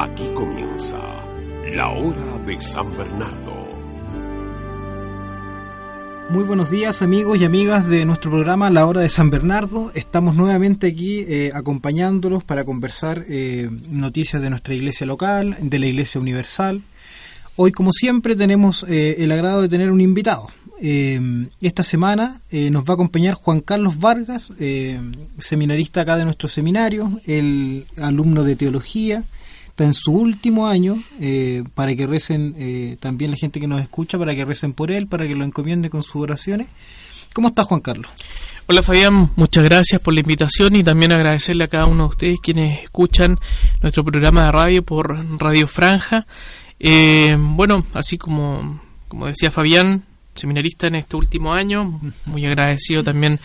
Aquí comienza la hora de San Bernardo. Muy buenos días amigos y amigas de nuestro programa La Hora de San Bernardo. Estamos nuevamente aquí eh, acompañándolos para conversar eh, noticias de nuestra iglesia local, de la iglesia universal. Hoy como siempre tenemos eh, el agrado de tener un invitado. esta semana nos va a acompañar Juan Carlos Vargas, seminarista acá de nuestro seminario, el alumno de teología, en su último año, eh, para que recen eh, también la gente que nos escucha, para que recen por él, para que lo encomiende con sus oraciones. ¿Cómo está Juan Carlos? Hola Fabián, muchas gracias por la invitación y también agradecerle a cada uno de ustedes quienes escuchan nuestro programa de radio por Radio Franja. Eh, bueno, así como, como decía Fabián, seminarista en este último año, muy agradecido también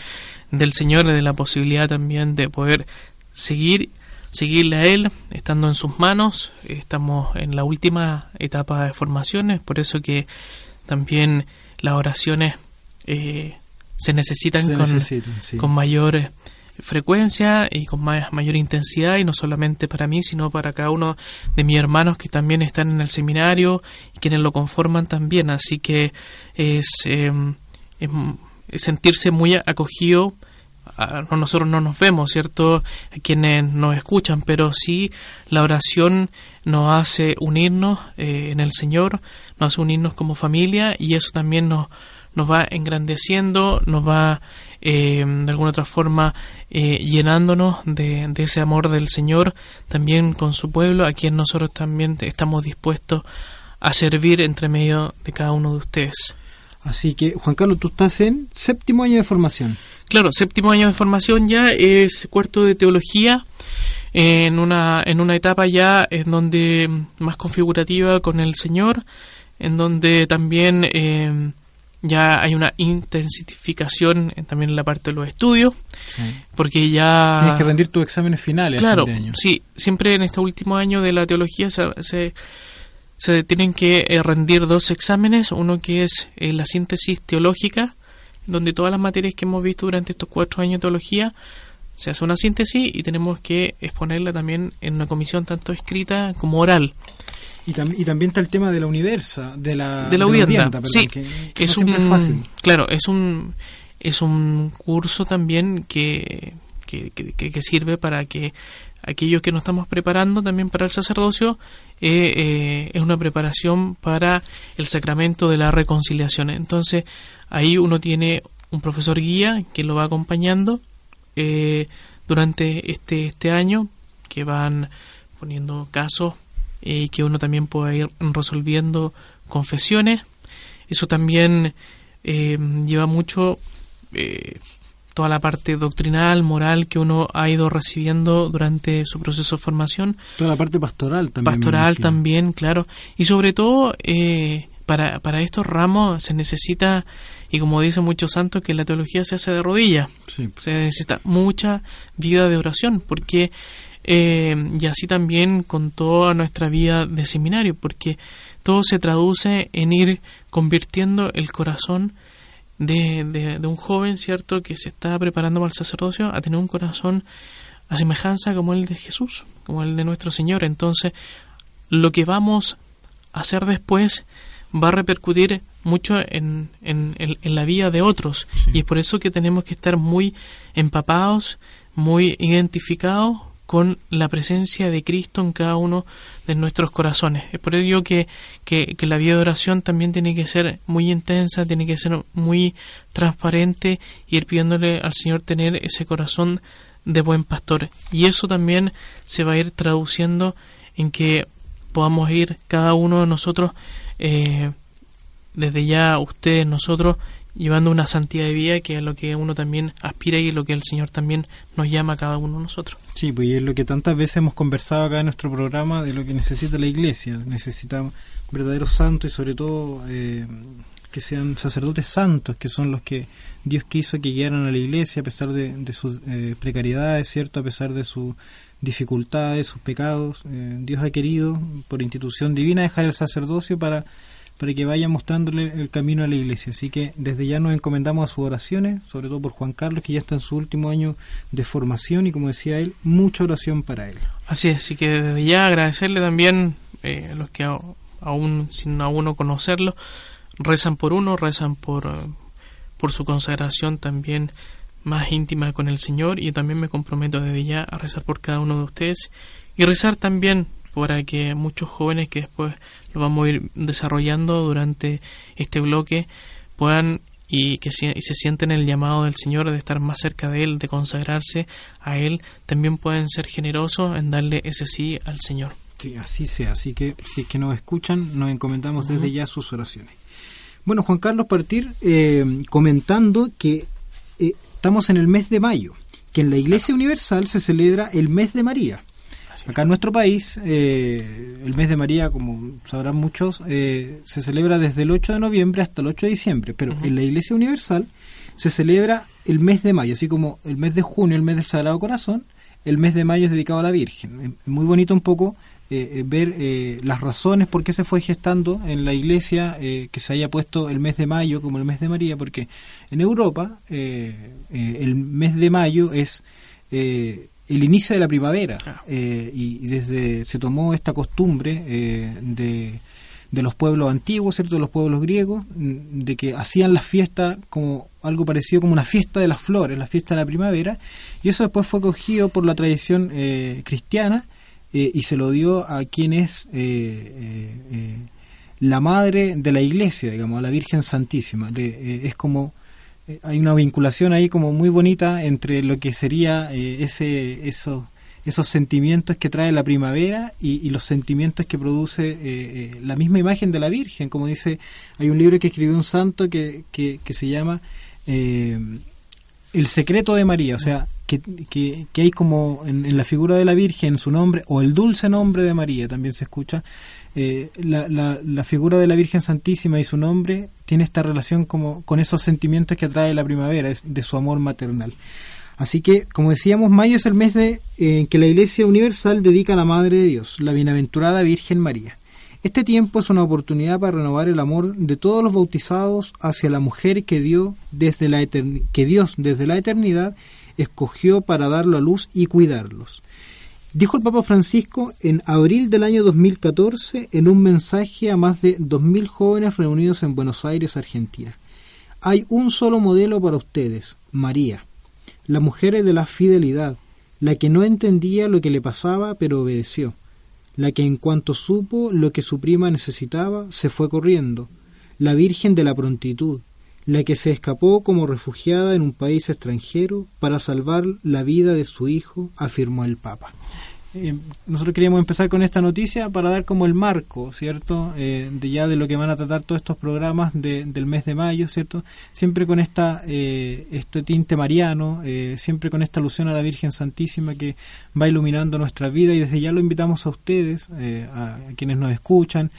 del Señor, de la posibilidad también de poder seguir seguirle a él, estando en sus manos. Estamos en la última etapa de formaciones, por eso que también las oraciones eh, se necesitan, con, mayor frecuencia y con más, mayor intensidad, y no solamente para mí, sino para cada uno de mis hermanos que también están en el seminario y quienes lo conforman también. Así que es, eh, es sentirse muy acogido nosotros no nos vemos, ¿cierto? Quienes nos escuchan, pero sí la oración nos hace unirnos eh, en el Señor, nos hace unirnos como familia y eso también nos, nos va engrandeciendo, nos va eh, de alguna otra forma eh, llenándonos de, de, ese amor del Señor también con su pueblo, a quien nosotros también estamos dispuestos a servir entre medio de cada uno de ustedes. Así que, Juan Carlos, tú estás en séptimo año de formación. Claro, séptimo año de formación ya es cuarto de teología en una, en una etapa ya en donde más configurativa con el Señor, en donde también eh, ya hay una intensificación también en la parte de los estudios, porque ya... Tienes que rendir tus exámenes finales. Claro, sí, siempre en este último año de la teología se, se, tienen que eh, rendir dos exámenes, uno que es eh, la síntesis teológica, donde todas las materias que hemos visto durante estos cuatro años de teología se hace una síntesis y tenemos que exponerla también en una comisión tanto escrita como oral. Y, y también está el tema de la universa, de la, de la, sí, es un, fácil. Claro, es un, es un curso también que, que, que, sirve para que aquellos que nos estamos preparando también para el sacerdocio eh, eh, es una preparación para el sacramento de la reconciliación. Entonces, Ahí uno tiene un profesor guía que lo va acompañando eh, durante este, este año, que van poniendo casos y que uno también puede ir resolviendo confesiones. Eso también lleva mucho toda la parte doctrinal, moral que uno ha ido recibiendo durante su proceso de formación. Toda la parte pastoral también. Pastoral también, claro. Y sobre todo, para, para estos ramos se necesita y como dicen muchos santos, que la teología se hace de rodillas. Se necesita mucha vida de oración, porque eh, y así también con toda nuestra vida de seminario, porque todo se traduce en ir convirtiendo el corazón de, de, un joven, ¿cierto?, que se está preparando para el sacerdocio a tener un corazón a semejanza como el de Jesús, como el de nuestro Señor. Entonces, lo que vamos a hacer después va a repercutir mucho en, en, en, la vida de otros y es por eso que tenemos que estar muy empapados, muy identificados con la presencia de Cristo en cada uno de nuestros corazones. Es por ello que, que, que, la vida de oración también tiene que ser muy intensa, tiene que ser muy transparente y ir pidiéndole al Señor tener ese corazón de buen pastor. Y eso también se va a ir traduciendo en que podamos ir cada uno de nosotros eh, desde ya ustedes, nosotros, llevando una santidad de vida que es lo que uno también aspira y lo que el Señor también nos llama a cada uno de nosotros. Sí, pues es lo que tantas veces hemos conversado acá en nuestro programa de lo que necesita la Iglesia. Necesita verdaderos santos y sobre todo eh, que sean sacerdotes santos, que son los que Dios quiso que guiaran a la Iglesia a pesar de, sus eh, precariedades, ¿cierto? A pesar de sus dificultades, sus pecados. Eh, Dios ha querido, por institución divina, dejar el sacerdocio para para que vaya mostrándole el camino a la iglesia. Así que desde ya nos encomendamos a sus oraciones, sobre todo por Juan Carlos, que ya está en su último año de formación y como decía él, mucha oración para él. Así es, así que desde ya agradecerle también eh, a los que aún sin aún no conocerlo, rezan por uno, rezan por, eh, por su consagración también más íntima con el Señor y también me comprometo desde ya a rezar por cada uno de ustedes y rezar también para que muchos jóvenes que después lo vamos a ir desarrollando durante este bloque puedan y que se, y se sienten el llamado del Señor de estar más cerca de Él, de consagrarse a Él, también pueden ser generosos en darle ese sí al Señor. Sí, así sea. Así que si es que nos escuchan, nos encomendamos desde ya sus oraciones. Bueno, Juan Carlos, partir eh, comentando que eh, estamos en el mes de mayo, que en la Iglesia Universal se celebra el mes de María. Acá en nuestro país, eh, el mes de María, como sabrán muchos, se celebra desde el 8 de noviembre hasta el 8 de diciembre, pero en la Iglesia Universal se celebra el mes de mayo, así como el mes de junio, el mes del Sagrado Corazón, el mes de mayo es dedicado a la Virgen. Es muy bonito un poco eh, eh, ver eh, las razones por qué se fue gestando en la iglesia que se haya puesto el mes de mayo como el mes de María, porque en Europa el mes de mayo es el inicio de la primavera y, desde se tomó esta costumbre de, de los pueblos antiguos, ¿cierto? de los pueblos griegos, mm, de que hacían la fiesta como algo parecido como una fiesta de las flores, la fiesta de la primavera, y eso después fue cogido por la tradición cristiana eh, y se lo dio a quien es eh, eh, la madre de la iglesia, digamos, a la Virgen Santísima. es como hay una vinculación ahí como muy bonita entre lo que sería ese eso, esos sentimientos que trae la primavera y, los sentimientos que produce la misma imagen de la Virgen, como dice, hay un libro que escribió un santo que, que, se llama El secreto de María, o sea, que, que, hay como en, la figura de la Virgen, su nombre, o el dulce nombre de María, también se escucha, eh, la, figura de la Virgen Santísima y su nombre tiene esta relación como con esos sentimientos que atrae la primavera, de su amor maternal. Así que, como decíamos, mayo es el mes de, eh, en que la Iglesia Universal dedica a la Madre de Dios, la bienaventurada Virgen María. Este tiempo es una oportunidad para renovar el amor de todos los bautizados hacia la mujer que, dio desde la que Dios desde la eternidad escogió para darlo a luz y cuidarlos. Dijo el Papa Francisco en abril del año 2014 en un mensaje a más de 2.000 jóvenes reunidos en Buenos Aires, Argentina. Hay un solo modelo para ustedes, María, la mujer de la fidelidad, la que no entendía lo que le pasaba pero obedeció, la que en cuanto supo lo que su prima necesitaba se fue corriendo, la Virgen de la prontitud, la que se escapó como refugiada en un país extranjero para salvar la vida de su hijo, afirmó el Papa. Eh, nosotros queríamos empezar con esta noticia para dar como el marco, ¿cierto? Eh, de ya de lo que van a tratar todos estos programas del mes de mayo, ¿cierto? Siempre con esta eh, este tinte mariano, siempre con esta alusión a la Virgen Santísima que va iluminando nuestra vida y desde ya lo invitamos a ustedes, a quienes nos escuchan,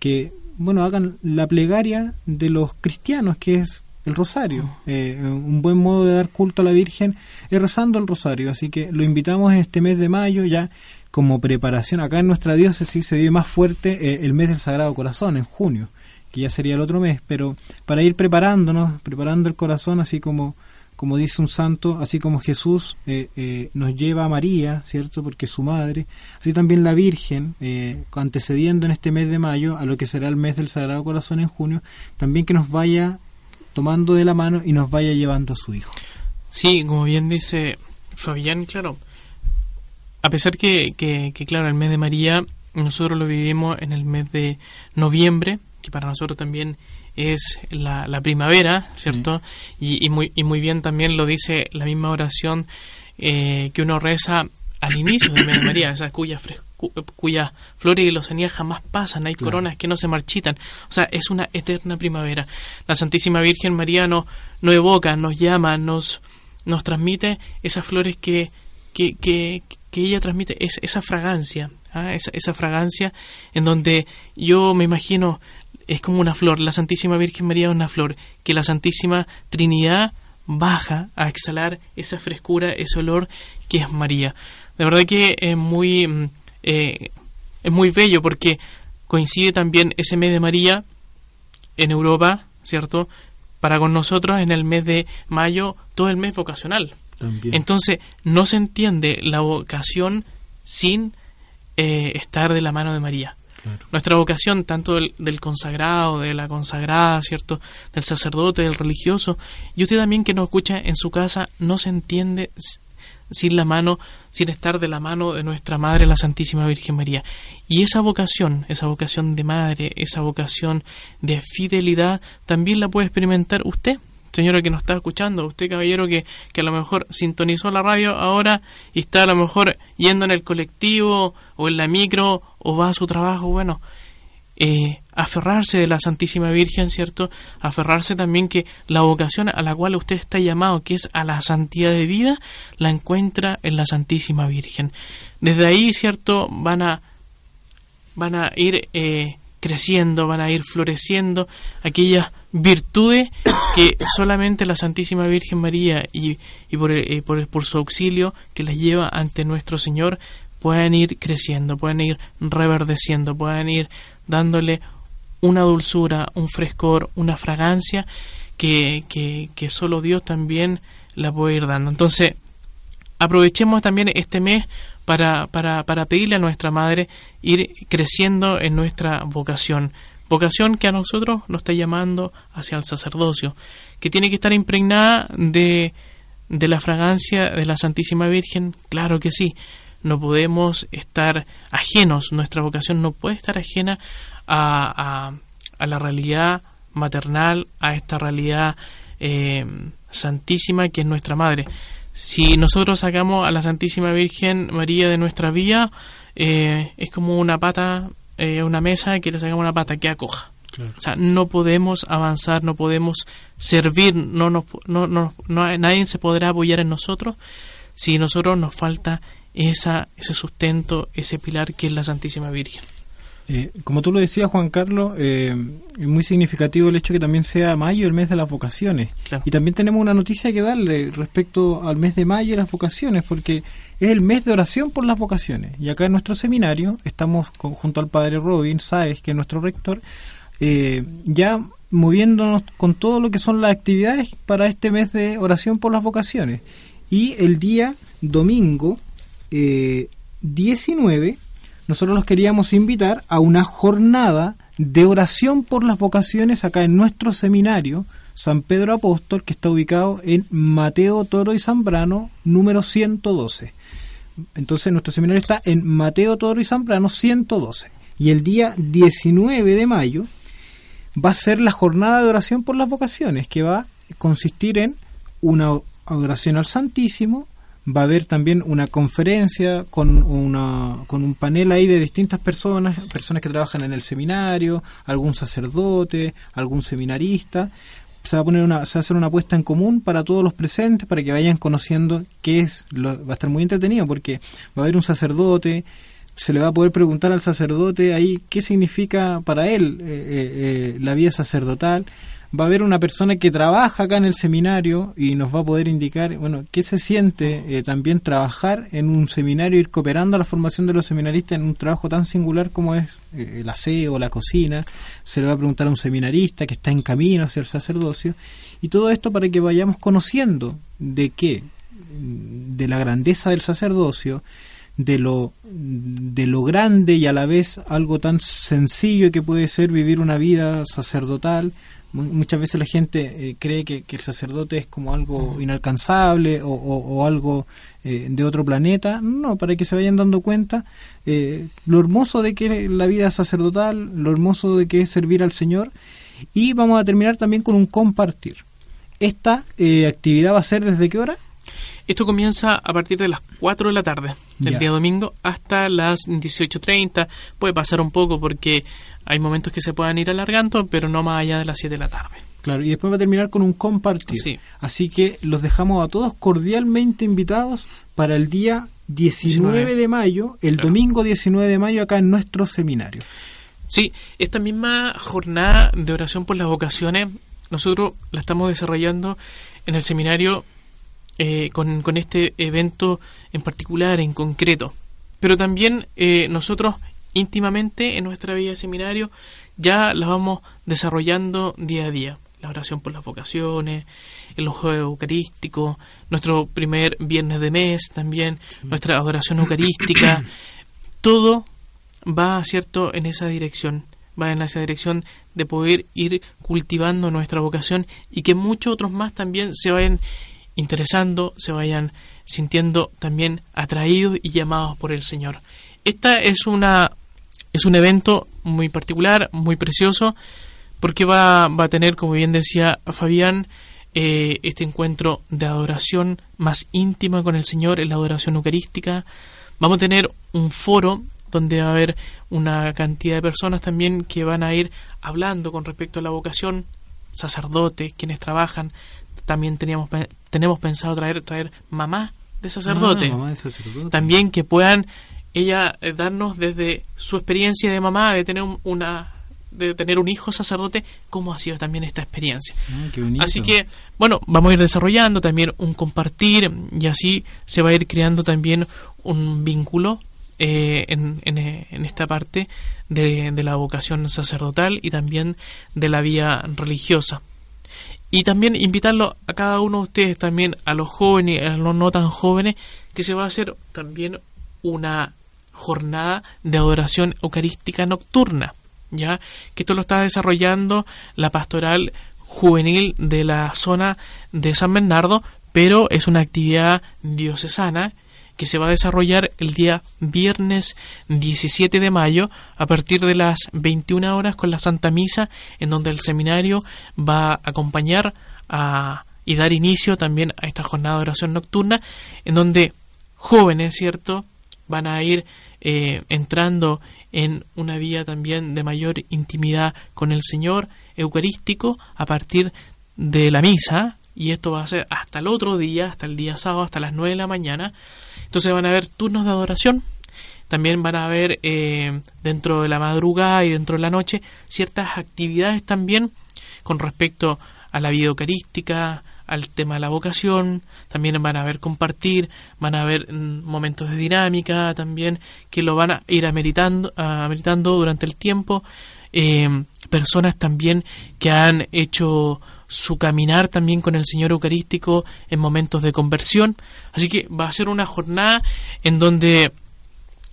que bueno, hagan la plegaria de los cristianos, que es el rosario. Eh, un buen modo de dar culto a la Virgen es rezando el rosario. Así que lo invitamos en este mes de mayo ya como preparación. Acá en nuestra diócesis se vive más fuerte eh, el mes del Sagrado Corazón, en junio, que ya sería el otro mes, pero para ir preparándonos, preparando el corazón así como como dice un santo, así como Jesús eh, eh, nos lleva a María, ¿cierto? Porque es su madre, así también la Virgen, eh, antecediendo en este mes de mayo a lo que será el mes del Sagrado Corazón en junio, también que nos vaya tomando de la mano y nos vaya llevando a su Hijo. Sí, como bien dice Fabián, claro, a pesar que, que, que claro, el mes de María nosotros lo vivimos en el mes de noviembre, que para nosotros también es la, la primavera, ¿cierto? Y, y, muy, y muy bien también lo dice la misma oración eh, que uno reza al inicio de María, esas cuyas, cuyas flores y lozanías jamás pasan, hay coronas que no se marchitan. O sea, es una eterna primavera. La Santísima Virgen María nos, evoca, nos llama, nos, nos transmite esas flores que, que, que, que ella transmite, es, esa fragancia, ¿ah? esa, esa fragancia en donde yo me imagino es como una flor, la Santísima Virgen María es una flor, que la Santísima Trinidad baja a exhalar esa frescura, ese olor que es María. De verdad que es muy, mm, eh, es muy bello porque coincide también ese mes de María en Europa, ¿cierto? Para con nosotros en el mes de mayo, todo el mes vocacional. Entonces, no se entiende la vocación sin eh, estar de la mano de María. Nuestra vocación, tanto del, consagrado, de la consagrada, ¿cierto? Del sacerdote, del religioso, y usted también que nos escucha en su casa, no se entiende sin la mano, sin estar de la mano de nuestra Madre, la Santísima Virgen María. Y esa vocación, esa vocación de madre, esa vocación de fidelidad, también la puede experimentar usted señora que nos está escuchando, usted caballero que, que a lo mejor sintonizó la radio ahora y está a lo mejor yendo en el colectivo o en la micro o va a su trabajo, bueno, eh, aferrarse de la Santísima Virgen, ¿cierto? Aferrarse también que la vocación a la cual usted está llamado, que es a la santidad de vida, la encuentra en la Santísima Virgen. Desde ahí, ¿cierto? Van a, van a ir eh, creciendo, van a ir floreciendo aquellas virtudes que solamente la Santísima Virgen María y, y por, eh, por, por, su auxilio que las lleva ante nuestro Señor pueden ir creciendo, pueden ir reverdeciendo, pueden ir dándole una dulzura, un frescor, una fragancia que, que, solo Dios también la puede ir dando. Entonces, aprovechemos también este mes para, para, para pedirle a nuestra Madre ir creciendo en nuestra vocación, vocación que a nosotros nos está llamando hacia el sacerdocio, que tiene que estar impregnada de, de la fragancia de la Santísima Virgen, claro que sí, no podemos estar ajenos, nuestra vocación no puede estar ajena a, a, a la realidad maternal, a esta realidad eh, santísima que es nuestra madre. Si nosotros sacamos a la Santísima Virgen María de nuestra vía, eh, es como una pata, eh, una mesa que le sacamos una pata que acoja. O sea, no podemos avanzar, no podemos servir, no, no, no, no, nadie se podrá apoyar en nosotros si nosotros nos falta esa, ese sustento, ese pilar que es la Santísima Virgen. Eh, como tú lo decías, Juan Carlos, eh, es muy significativo el hecho que también sea mayo el mes de las vocaciones. Y también tenemos una noticia que darle respecto al mes de mayo y las vocaciones, porque es el mes de oración por las vocaciones. Y acá en nuestro seminario estamos junto al padre Robin Sáez, que es nuestro rector, eh, ya moviéndonos con todo lo que son las actividades para este mes de oración por las vocaciones. Y el día domingo 19 nosotros los queríamos invitar a una jornada de oración por las vocaciones acá en nuestro seminario San Pedro Apóstol, que está ubicado en Mateo Toro y Zambrano, número 112. Entonces nuestro seminario está en Mateo Toro y Zambrano 112. Y el día 19 de mayo va a ser la jornada de oración por las vocaciones, que va a consistir en una adoración al Santísimo, va a haber también una conferencia con, una, con un panel ahí de distintas personas, personas que trabajan en el seminario, algún sacerdote, algún seminarista. Se va a poner una, se va a hacer una apuesta en común para todos los presentes para que vayan conociendo qué es, lo, va a estar muy entretenido porque va a haber un sacerdote, se le va a poder preguntar al sacerdote ahí qué significa para él eh, eh, eh, la vida sacerdotal va a haber una persona que trabaja acá en el seminario y nos va a poder indicar, bueno, qué se siente eh, también trabajar en un seminario, ir cooperando a la formación de los seminaristas en un trabajo tan singular como es eh, el aseo, la cocina. Se le va a preguntar a un seminarista que está en camino hacia el sacerdocio. Y todo esto para que vayamos conociendo de qué, de la grandeza del sacerdocio, de lo, de lo grande y a la vez algo tan sencillo que puede ser vivir una vida sacerdotal, Muchas veces la gente eh, cree que, el sacerdote es como algo inalcanzable o, algo eh, de otro planeta. No, para que se vayan dando cuenta eh, lo hermoso de que la vida sacerdotal, lo hermoso de que es servir al Señor. Y vamos a terminar también con un compartir. ¿Esta actividad va a ser desde qué hora? Esto comienza a partir de las 4 de la tarde del día domingo hasta las 18.30. Puede pasar un poco porque hay momentos que se puedan ir alargando, pero no más allá de las 7 de la tarde. Claro, y después va a terminar con un compartir. Así que los dejamos a todos cordialmente invitados para el día 19, de mayo, el domingo 19 de mayo acá en nuestro seminario. Sí, esta misma jornada de oración por las vocaciones, nosotros la estamos desarrollando en el seminario eh, con, con, este evento en particular, en concreto. Pero también eh, nosotros íntimamente en nuestra vida de seminario, ya las vamos desarrollando día a día. La oración por las vocaciones, el ojo eucarístico, nuestro primer viernes de mes también, nuestra adoración eucarística, todo va, ¿cierto?, en esa dirección, va en esa dirección de poder ir cultivando nuestra vocación y que muchos otros más también se vayan interesando, se vayan sintiendo también atraídos y llamados por el Señor. Esta es una es un evento muy particular, muy precioso, porque va, va a tener, como bien decía Fabián, eh, este encuentro de adoración más íntima con el Señor, en la adoración eucarística. Vamos a tener un foro donde va a haber una cantidad de personas también que van a ir hablando con respecto a la vocación, sacerdotes, quienes trabajan. También teníamos, tenemos pensado traer, traer mamá de sacerdote. Ah, de sacerdote. También que puedan ella eh, darnos desde su experiencia de mamá de tener una de tener un hijo sacerdote, cómo ha sido también esta experiencia. Ah, así que, bueno, vamos a ir desarrollando también un compartir y así se va a ir creando también un vínculo eh, en, en, esta parte de, de, la vocación sacerdotal y también de la vía religiosa. Y también invitarlo a cada uno de ustedes, también a los jóvenes, a los no tan jóvenes, que se va a hacer también una jornada de adoración eucarística nocturna, ya que esto lo está desarrollando la pastoral juvenil de la zona de San Bernardo, pero es una actividad diocesana que se va a desarrollar el día viernes 17 de mayo a partir de las 21 horas con la Santa Misa, en donde el seminario va a acompañar a, y dar inicio también a esta jornada de oración nocturna, en donde jóvenes, ¿cierto?, van a ir eh, entrando en una vía también de mayor intimidad con el Señor Eucarístico a partir de la misa, y esto va a ser hasta el otro día, hasta el día sábado, hasta las 9 de la mañana. Entonces van a haber turnos de adoración, también van a haber eh, dentro de la madrugada y dentro de la noche ciertas actividades también con respecto a la vida eucarística, al tema de la vocación, también van a ver compartir, van a haber mm, momentos de dinámica también que lo van a ir ameritando, ameritando durante el tiempo. Eh, personas también que han hecho su caminar también con el Señor Eucarístico en momentos de conversión. Así que va a ser una jornada en donde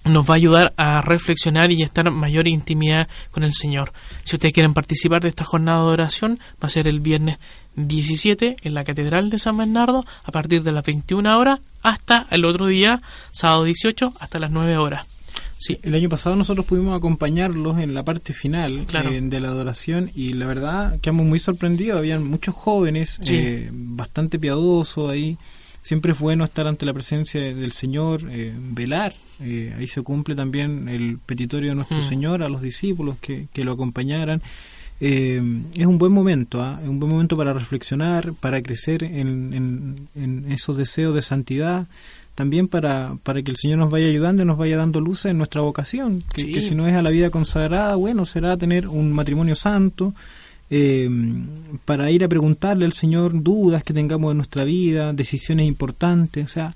nos va a ayudar a reflexionar y estar en mayor intimidad con el Señor. Si ustedes quieren participar de esta jornada de oración, va a ser el viernes 17 en la Catedral de San Bernardo a partir de las 21 horas hasta el otro día, sábado 18, hasta las 9 horas. Sí. El año pasado nosotros pudimos acompañarlos en la parte final eh, de la adoración y la verdad quedamos muy sorprendidos. Habían muchos jóvenes, eh, bastante piadosos ahí. Siempre es bueno estar ante la presencia del Señor, eh, velar. ahí se cumple también el petitorio de nuestro mm. Señor a los discípulos que, que lo acompañaran. Eh, es un buen momento, ¿ah? es un buen momento para reflexionar, para crecer en, esos deseos de santidad, también para, para que el Señor nos vaya ayudando y nos vaya dando luz en nuestra vocación, que, si no es a la vida consagrada, bueno, será tener un matrimonio santo, eh, para ir a preguntarle al Señor dudas que tengamos en nuestra vida, decisiones importantes, o sea,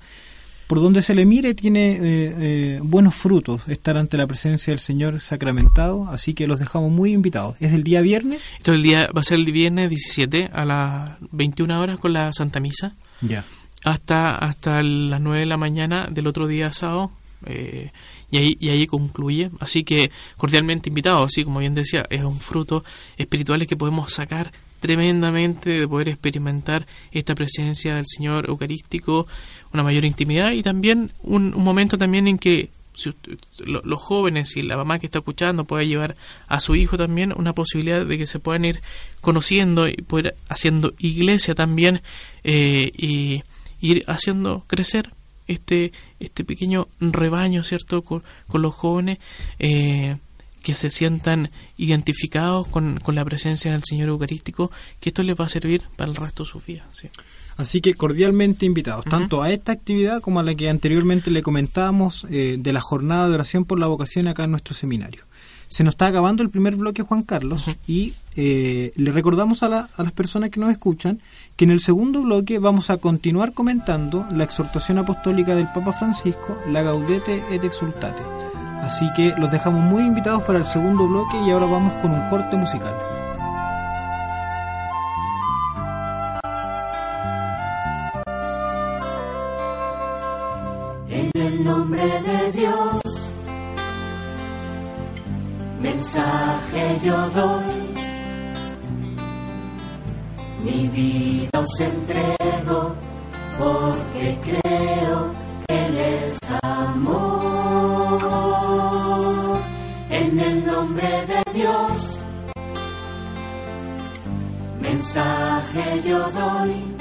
por donde se le mire tiene eh, eh, buenos frutos estar ante la presencia del Señor sacramentado, así que los dejamos muy invitados. ¿Es el día viernes? Esto el día, va a ser el viernes 17 a las 21 horas con la Santa Misa. Ya. Hasta, hasta las 9 de la mañana del otro día sábado. Eh, y ahí, y ahí concluye. Así que cordialmente invitados, así como bien decía, es un fruto espiritual que podemos sacar tremendamente de poder experimentar esta presencia del Señor Eucarístico, una mayor intimidad y también un, momento también en que los jóvenes y la mamá que está escuchando pueda llevar a su hijo también una posibilidad de que se puedan ir conociendo y poder haciendo iglesia también eh, y ir haciendo crecer este este pequeño rebaño cierto con, los jóvenes eh, que se sientan identificados con, la presencia del Señor Eucarístico, que esto les va a servir para el resto de su vida. Así que cordialmente invitados, tanto a esta actividad como a la que anteriormente le comentábamos eh, de la jornada de oración por la vocación acá en nuestro seminario. Se nos está acabando el primer bloque, Juan Carlos, y eh, le recordamos a, a las personas que nos escuchan que en el segundo bloque vamos a continuar comentando la exhortación apostólica del Papa Francisco, la Gaudete et Exultate Así que los dejamos muy invitados para el segundo bloque y ahora vamos con un corte musical. En el nombre de Dios, mensaje yo doy. Mi vida os entrego porque creo que Él es amor. En el nombre de Dios, mensaje yo doy.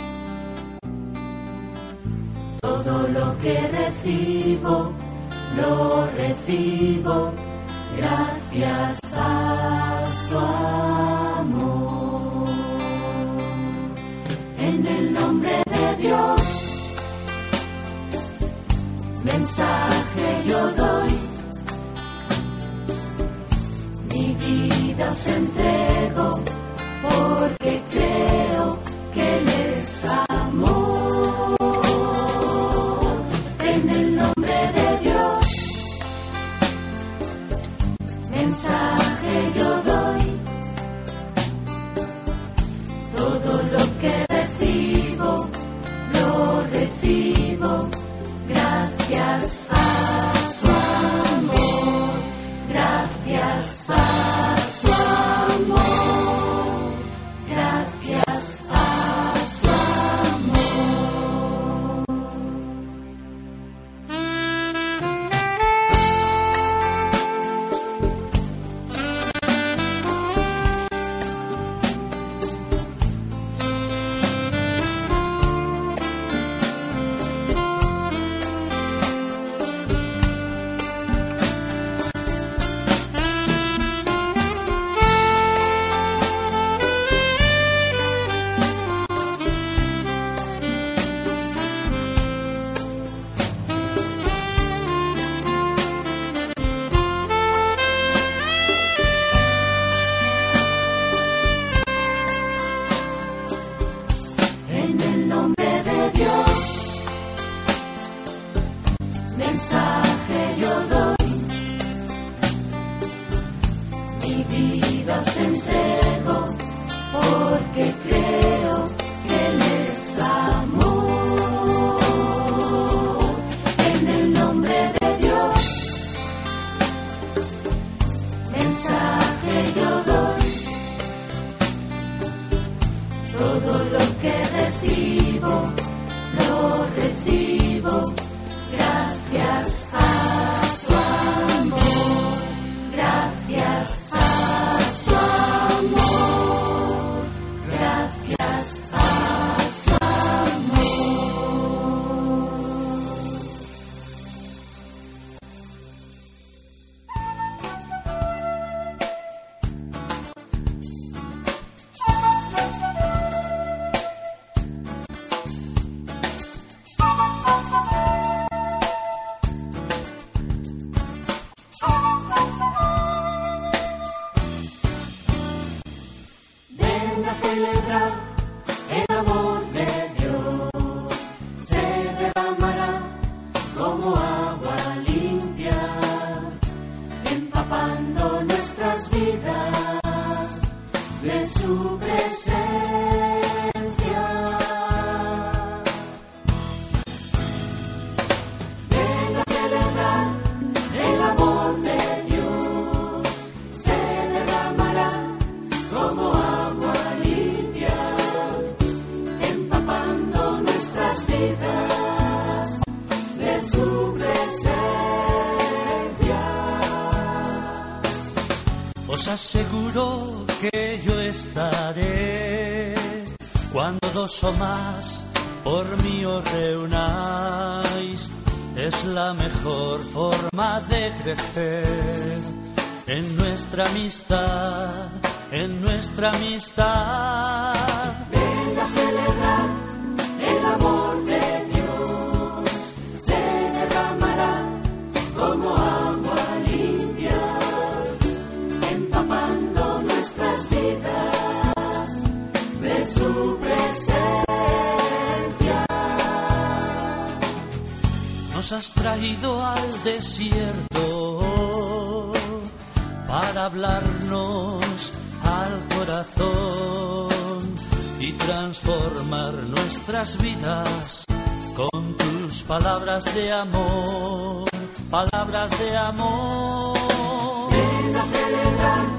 Todo lo que recibo, lo recibo gracias a su amor. En el nombre de Dios, mensaje yo doy. Mi vida os entrego que yo estaré cuando dos o más por mí os reunáis. Es la mejor forma de crecer en nuestra amistad, en nuestra amistad. Has traído al desierto para hablarnos al corazón y transformar nuestras vidas con tus palabras de amor, palabras de amor. Ven a celebrar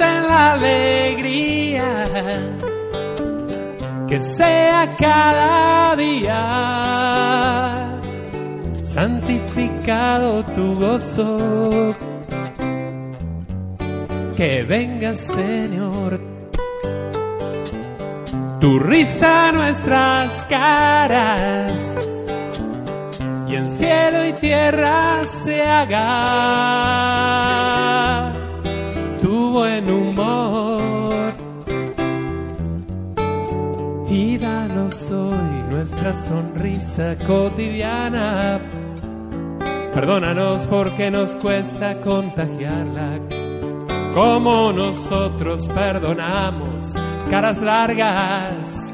en la alegría, que sea cada día. Santificado tu gozo, que venga Señor, tu risa nuestras caras y en cielo y tierra se haga buen humor. Y danos hoy nuestra sonrisa cotidiana. Perdónanos porque nos cuesta contagiarla. Como nosotros perdonamos caras largas.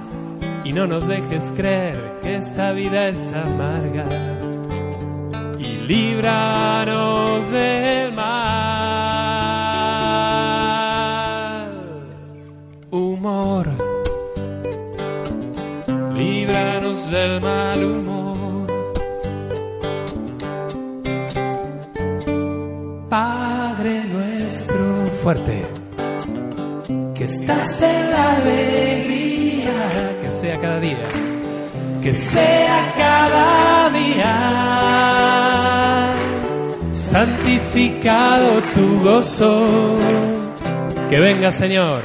Y no nos dejes creer que esta vida es amarga y líbranos del mal. Humor, líbranos del mal humor. Padre nuestro, fuerte, que estás en la alegría, que sea cada día. Que sea cada día. Santificado tu gozo. Que venga Señor,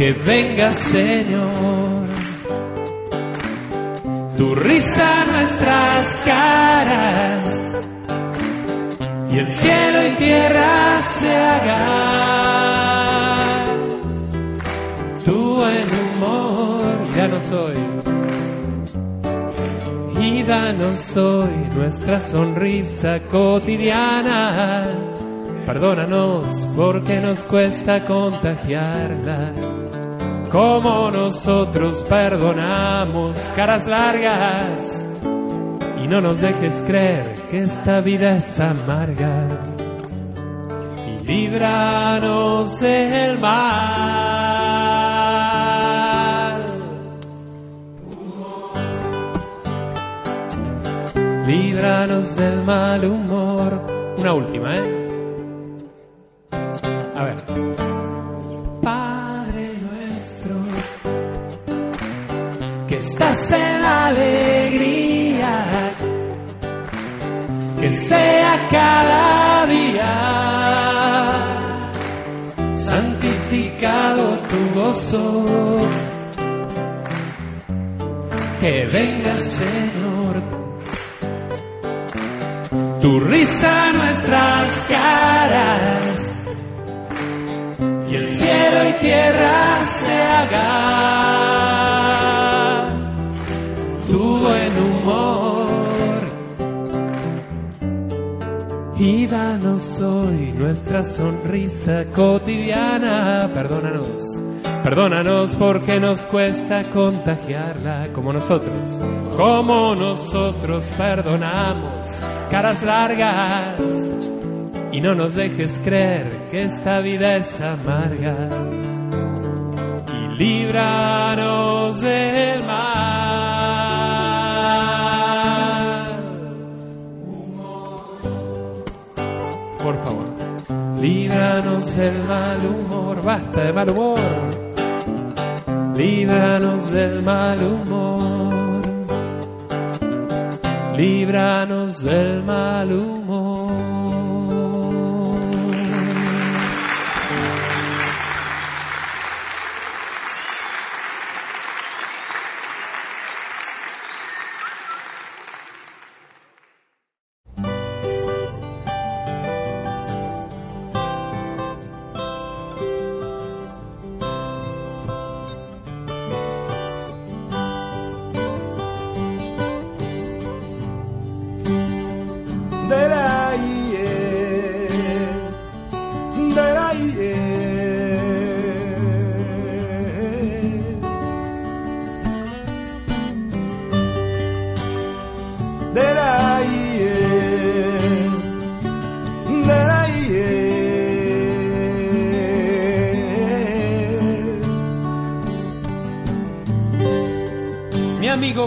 que venga Señor. Tu risa en nuestras caras y el cielo y tierra se haga. Tu buen humor ya no soy y danos hoy nuestra sonrisa cotidiana. Perdónanos porque nos cuesta contagiarla. Como nosotros perdonamos caras largas. Y no nos dejes creer que esta vida es amarga. Y líbranos del mal. líbranos del mal humor. Una última, ¿eh? A ver. Alegría, que sea cada día. Santificado tu gozo. Que venga Señor. Tu risa a nuestras caras. Y el cielo y tierra se haga y danos hoy nuestra sonrisa cotidiana. Perdónanos Perdónanos porque nos cuesta contagiarla. Como nosotros, como nosotros perdonamos caras largas. Y no nos dejes creer que esta vida es amarga. Y líbranos del mal. Líbranos del mal humor, basta de mal humor, líbranos del mal humor, líbranos del mal humor.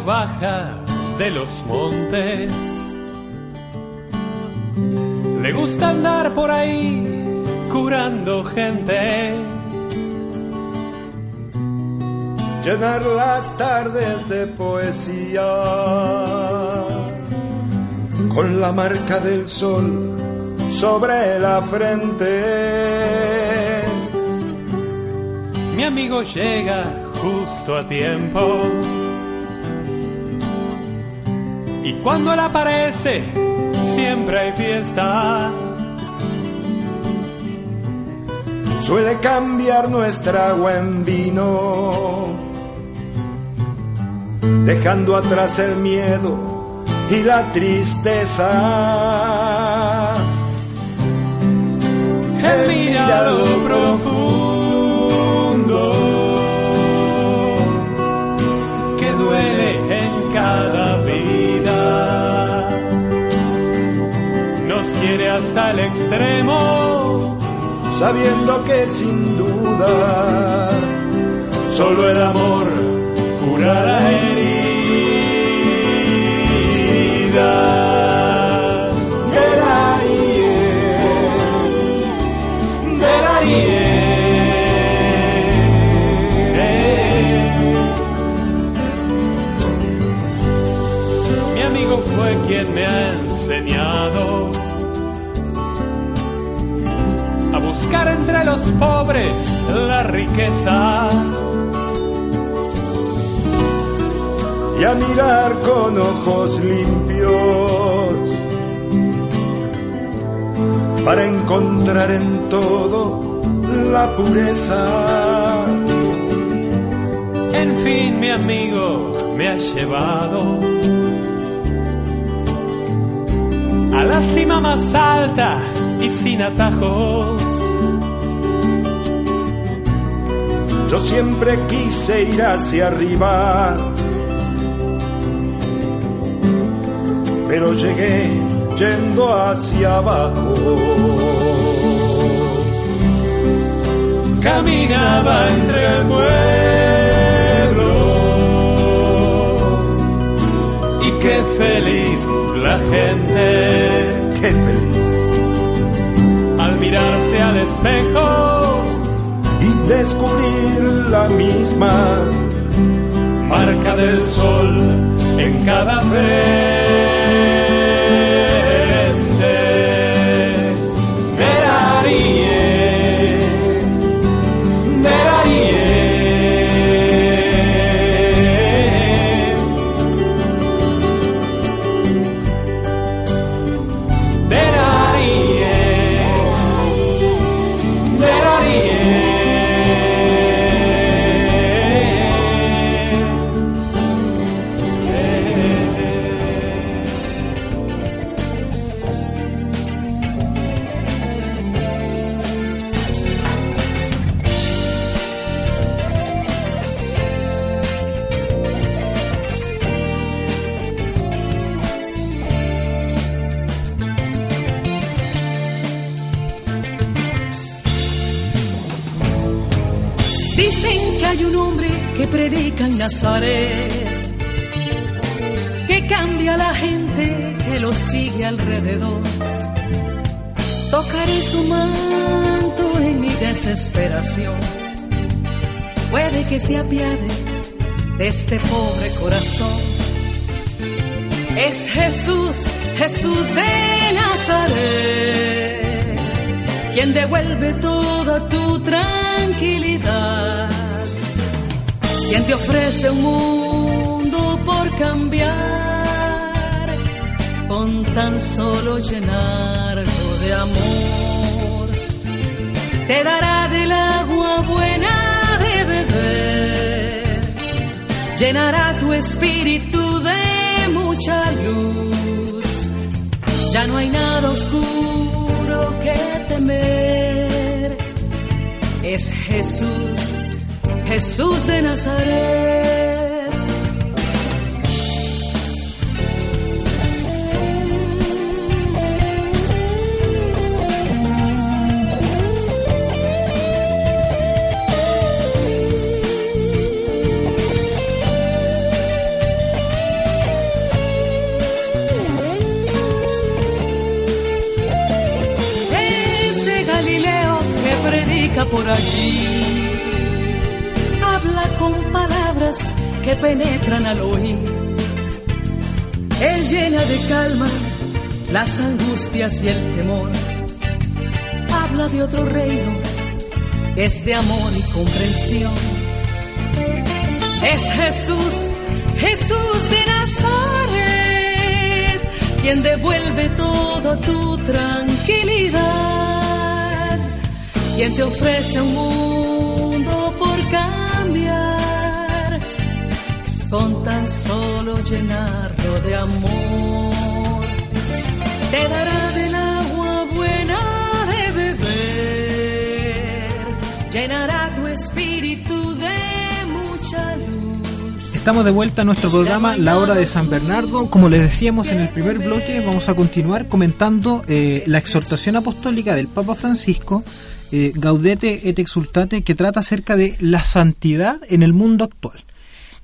Baja de los montes. Le gusta andar por ahí curando gente. Llenar las tardes de poesía con la marca del sol sobre la frente. Mi amigo llega justo a tiempo cuando él aparece, siempre hay fiesta. Suele cambiar nuestra agua en vino, dejando atrás el miedo y la tristeza. Él mira lo profundo hasta el extremo, sabiendo que sin duda solo el amor curará heridas. Buscar entre los pobres la riqueza. Y a mirar con ojos limpios para encontrar en todo la pureza. En fin, mi amigo me ha llevado a la cima más alta y sin atajos. Yo siempre quise ir hacia arriba, pero llegué yendo hacia abajo. Caminaba entre el y qué feliz la gente, qué feliz. Al mirarse al espejo descubrir la misma marca del sol en cada que Jesús, de Nazaret, quien devuelve toda tu tranquilidad, quien te ofrece un mundo por cambiar, con tan solo llenarlo de amor. Te dará del agua buena de beber, llenará tu espíritu de mucha luz. Ya no hay nada oscuro que temer. Es Jesús, Jesús de Nazaret. Por allí, habla con palabras que penetran al oír. Él llena de calma las angustias y el temor. Habla de otro reino es de amor y comprensión. Es Jesús, Jesús de Nazaret, quien devuelve toda tu tranquilidad, quien te ofrece un mundo por cambiar, con tan solo llenarlo de amor. Te dará del agua buena de beber, llenará tu espíritu de mucha luz. Estamos de vuelta a nuestro programa La Hora de San Bernardo. Como les decíamos en el primer bloque, vamos a continuar comentando eh, la exhortación apostólica del Papa Francisco, eh, Gaudete et Exultate, que trata acerca de la santidad en el mundo actual.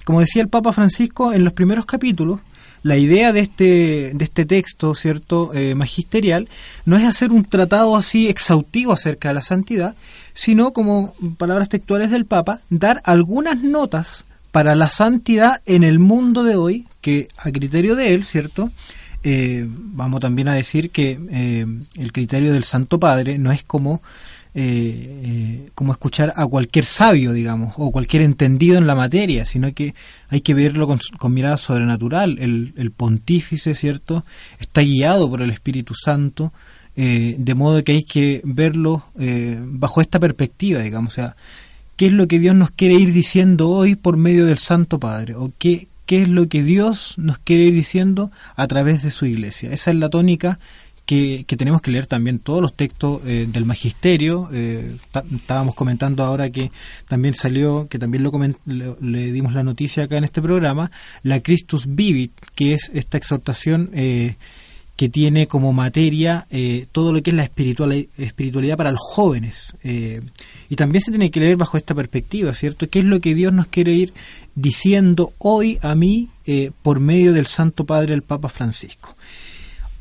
Como decía el Papa Francisco en los primeros capítulos, la idea de este, de este texto, ¿cierto?, eh, magisterial, no es hacer un tratado así exhaustivo acerca de la santidad, sino, como palabras textuales del Papa, dar algunas notas para la santidad en el mundo de hoy, que a criterio de él, ¿cierto?, eh, vamos también a decir que el criterio del Santo Padre no es como eh, eh, como escuchar a cualquier sabio, digamos, o cualquier entendido en la materia, sino que hay que verlo con, mirada sobrenatural. El, el, pontífice, ¿cierto?, está guiado por el Espíritu Santo, eh, de modo que hay que verlo bajo esta perspectiva, digamos, o sea, ¿qué es lo que Dios nos quiere ir diciendo hoy por medio del Santo Padre? ¿O qué, qué es lo que Dios nos quiere ir diciendo a través de su iglesia? Esa es la tónica que, tenemos que leer también todos los textos eh, del magisterio. Eh, estábamos comentando ahora que también salió, que también lo le, le, dimos la noticia acá en este programa, la Christus Vivit, que es esta exhortación eh, que tiene como materia todo lo que es la espiritual, espiritualidad para los jóvenes. Y también se tiene que leer bajo esta perspectiva, ¿cierto? ¿Qué es lo que Dios nos quiere ir diciendo hoy a mí por medio del Santo Padre, el Papa Francisco?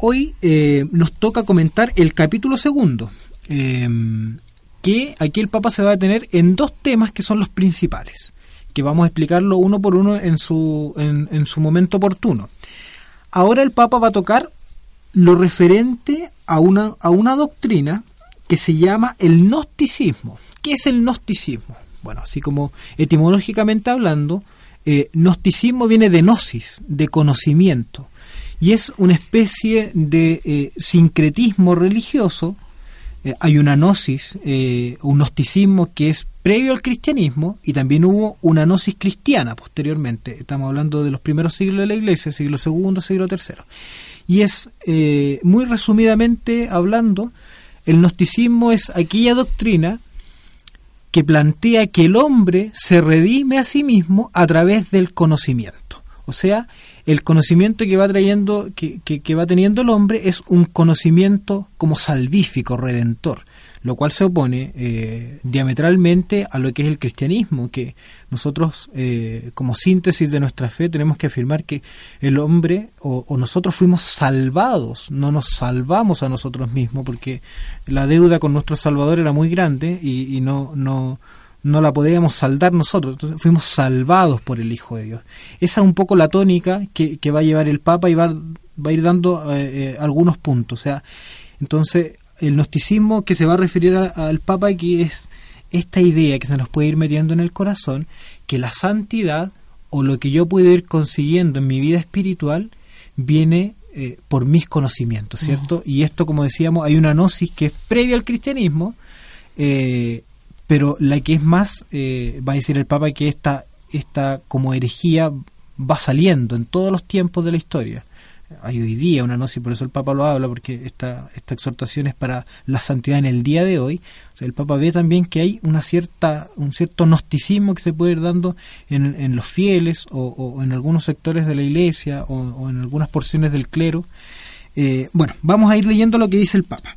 Hoy eh, nos toca comentar el capítulo segundo, eh, que aquí el Papa se va a detener en dos temas que son los principales, que vamos a explicarlo uno por uno en su, en, en su momento oportuno. Ahora el Papa va a tocar lo referente a una, a una doctrina que se llama el gnosticismo. ¿Qué es el gnosticismo? Bueno, así como etimológicamente hablando, eh, gnosticismo viene de gnosis, de conocimiento y es una especie de eh, sincretismo religioso. Eh, hay una gnosis, eh, un gnosticismo que es previo al cristianismo y también hubo una gnosis cristiana posteriormente. Estamos hablando de los primeros siglos de la Iglesia, siglo II, siglo III. Y es, eh, muy resumidamente hablando, el gnosticismo es aquella doctrina que plantea que el hombre se redime a sí mismo a través del conocimiento. O sea, el conocimiento que va trayendo, que, que, que, va teniendo el hombre es un conocimiento como salvífico, redentor. lo cual se opone eh, diametralmente a lo que es el cristianismo, que nosotros eh, como síntesis de nuestra fe tenemos que afirmar que el hombre o, nosotros fuimos salvados, no nos salvamos a nosotros mismos, porque la deuda con nuestro Salvador era muy grande y, no, no, no la podíamos saldar nosotros, entonces fuimos salvados por el Hijo de Dios. Esa es un poco la tónica que, va a llevar el Papa y va, va a ir dando eh, algunos puntos. O sea, entonces el gnosticismo que se va a referir al Papa aquí es esta idea que se nos puede ir metiendo en el corazón, que la santidad o lo que yo puedo ir consiguiendo en mi vida espiritual viene eh, por mis conocimientos, ¿cierto? Y esto, como decíamos, hay una gnosis que es previa al cristianismo, eh, pero la que es más, eh, va a decir el Papa que esta, esta como herejía va saliendo en todos los tiempos de la historia hay hoy día una gnosis, por eso el Papa lo habla, porque esta, esta exhortación es para la santidad en el día de hoy. El Papa ve también que hay una cierta, un cierto gnosticismo que se puede ir dando en, en los fieles o, en algunos sectores de la iglesia o, en algunas porciones del clero. Eh, bueno, vamos a ir leyendo lo que dice el Papa.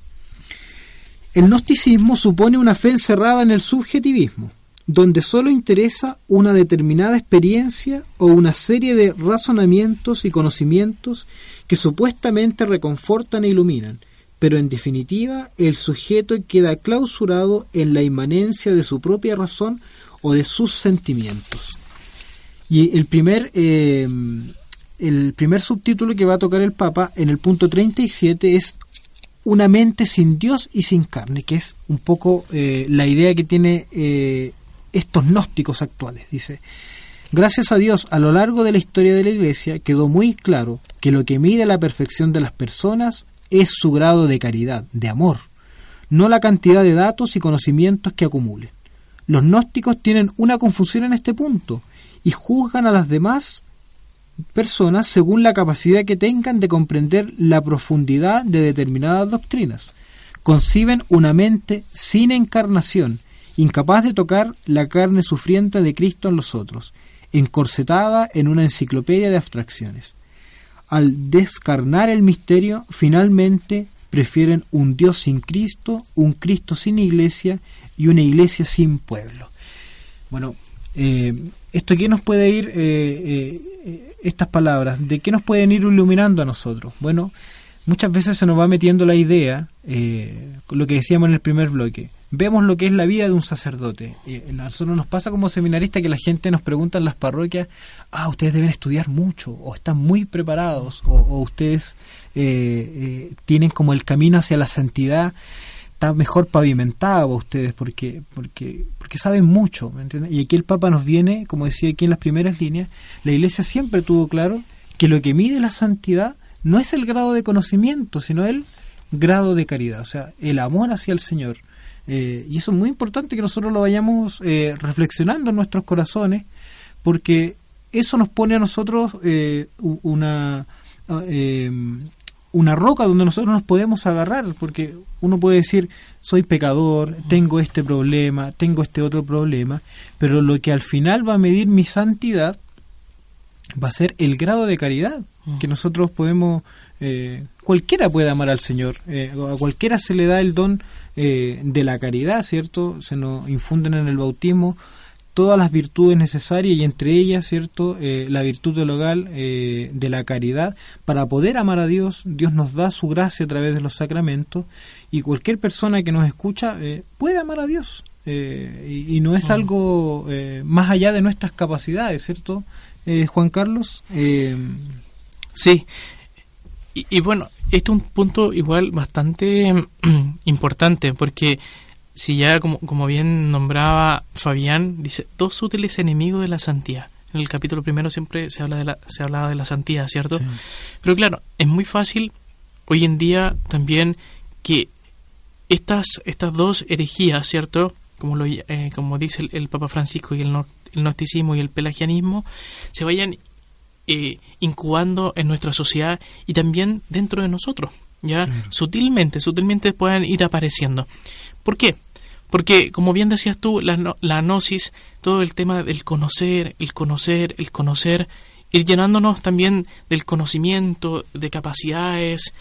El gnosticismo supone una fe encerrada en el subjetivismo donde solo interesa una determinada experiencia o una serie de razonamientos y conocimientos que supuestamente reconfortan e iluminan, pero en definitiva el sujeto queda clausurado en la inmanencia de su propia razón o de sus sentimientos. Y el primer, eh, el primer subtítulo que va a tocar el Papa en el punto 37 es una mente sin Dios y sin carne, que es un poco eh, la idea que tiene eh, estos gnósticos actuales. Dice, gracias a Dios, a lo largo de la historia de la Iglesia quedó muy claro que lo que mide la perfección de las personas es su grado de caridad, de amor, no la cantidad de datos y conocimientos que acumulen. Los gnósticos tienen una confusión en este punto y juzgan a las demás personas según la capacidad que tengan de comprender la profundidad de determinadas doctrinas. Conciben una mente sin encarnación incapaz de tocar la carne sufriente de Cristo en los otros, encorsetada en una enciclopedia de abstracciones. Al descarnar el misterio, finalmente prefieren un Dios sin Cristo, un Cristo sin iglesia y una iglesia sin pueblo. Bueno, eh, ¿esto qué nos puede ir, eh, eh, estas palabras, de qué nos pueden ir iluminando a nosotros? Bueno, muchas veces se nos va metiendo la idea, lo que decíamos en el primer bloque, vemos lo que es la vida de un sacerdote. A nosotros nos pasa como seminarista que la gente nos pregunta en las parroquias, ah, ustedes deben estudiar mucho, o están muy preparados, o, ustedes eh, eh, tienen como el camino hacia la santidad está mejor pavimentado ustedes porque porque porque saben mucho y aquí el Papa nos viene como decía aquí en las primeras líneas la Iglesia siempre tuvo claro que lo que mide la santidad no es el grado de conocimiento sino el grado de caridad o sea el amor hacia el Señor. Eh, y eso es muy importante que nosotros lo vayamos eh, reflexionando en nuestros corazones, porque eso nos pone a nosotros eh, una, una roca donde nosotros nos podemos agarrar, porque uno puede decir, soy pecador, tengo este problema, tengo este otro problema, pero lo que al final va a medir mi santidad va a ser el grado de caridad que nosotros podemos, cualquiera puede amar al Señor, a cualquiera se le da el don eh, de la caridad, ¿cierto? Se nos infunden en el bautismo todas las virtudes necesarias y entre ellas, ¿cierto? Eh, la virtud del hogar eh, de la caridad para poder amar a Dios. Dios nos da su gracia a través de los sacramentos y cualquier persona que nos escucha puede amar a Dios y, no es algo más allá de nuestras capacidades, ¿cierto? Juan Carlos. sí. y bueno, este es un punto igual bastante importante porque si ya como, como bien nombraba Fabián dice dos útiles enemigos de la santidad en el capítulo primero siempre se habla de la se hablaba de la santidad cierto pero claro es muy fácil hoy en día también que estas estas dos herejías cierto como lo eh, como dice el, Papa Francisco y el, el gnosticismo y el pelagianismo se vayan eh, incubando en nuestra sociedad y también dentro de nosotros. Ya sutilmente, sutilmente puedan ir apareciendo. ¿Por qué? Porque, como bien decías tú, la, la gnosis, todo el tema del conocer, el conocer, el conocer, ir llenándonos también del conocimiento, de capacidades,